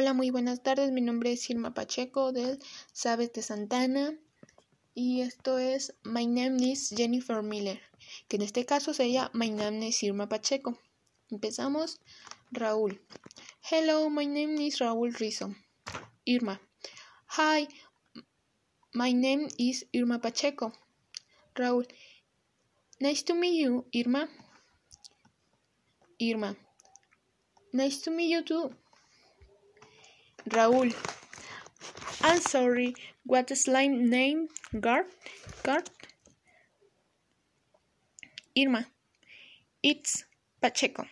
Hola, muy buenas tardes. Mi nombre es Irma Pacheco del Sabes de Santana y esto es My Name is Jennifer Miller, que en este caso sería My Name is Irma Pacheco. Empezamos. Raúl. Hello, my name is Raúl Rizzo. Irma. Hi, my name is Irma Pacheco. Raúl. Nice to meet you, Irma. Irma. Nice to meet you too. Raúl. I'm sorry, what is slime name? Guard? Guard? Irma. It's Pacheco.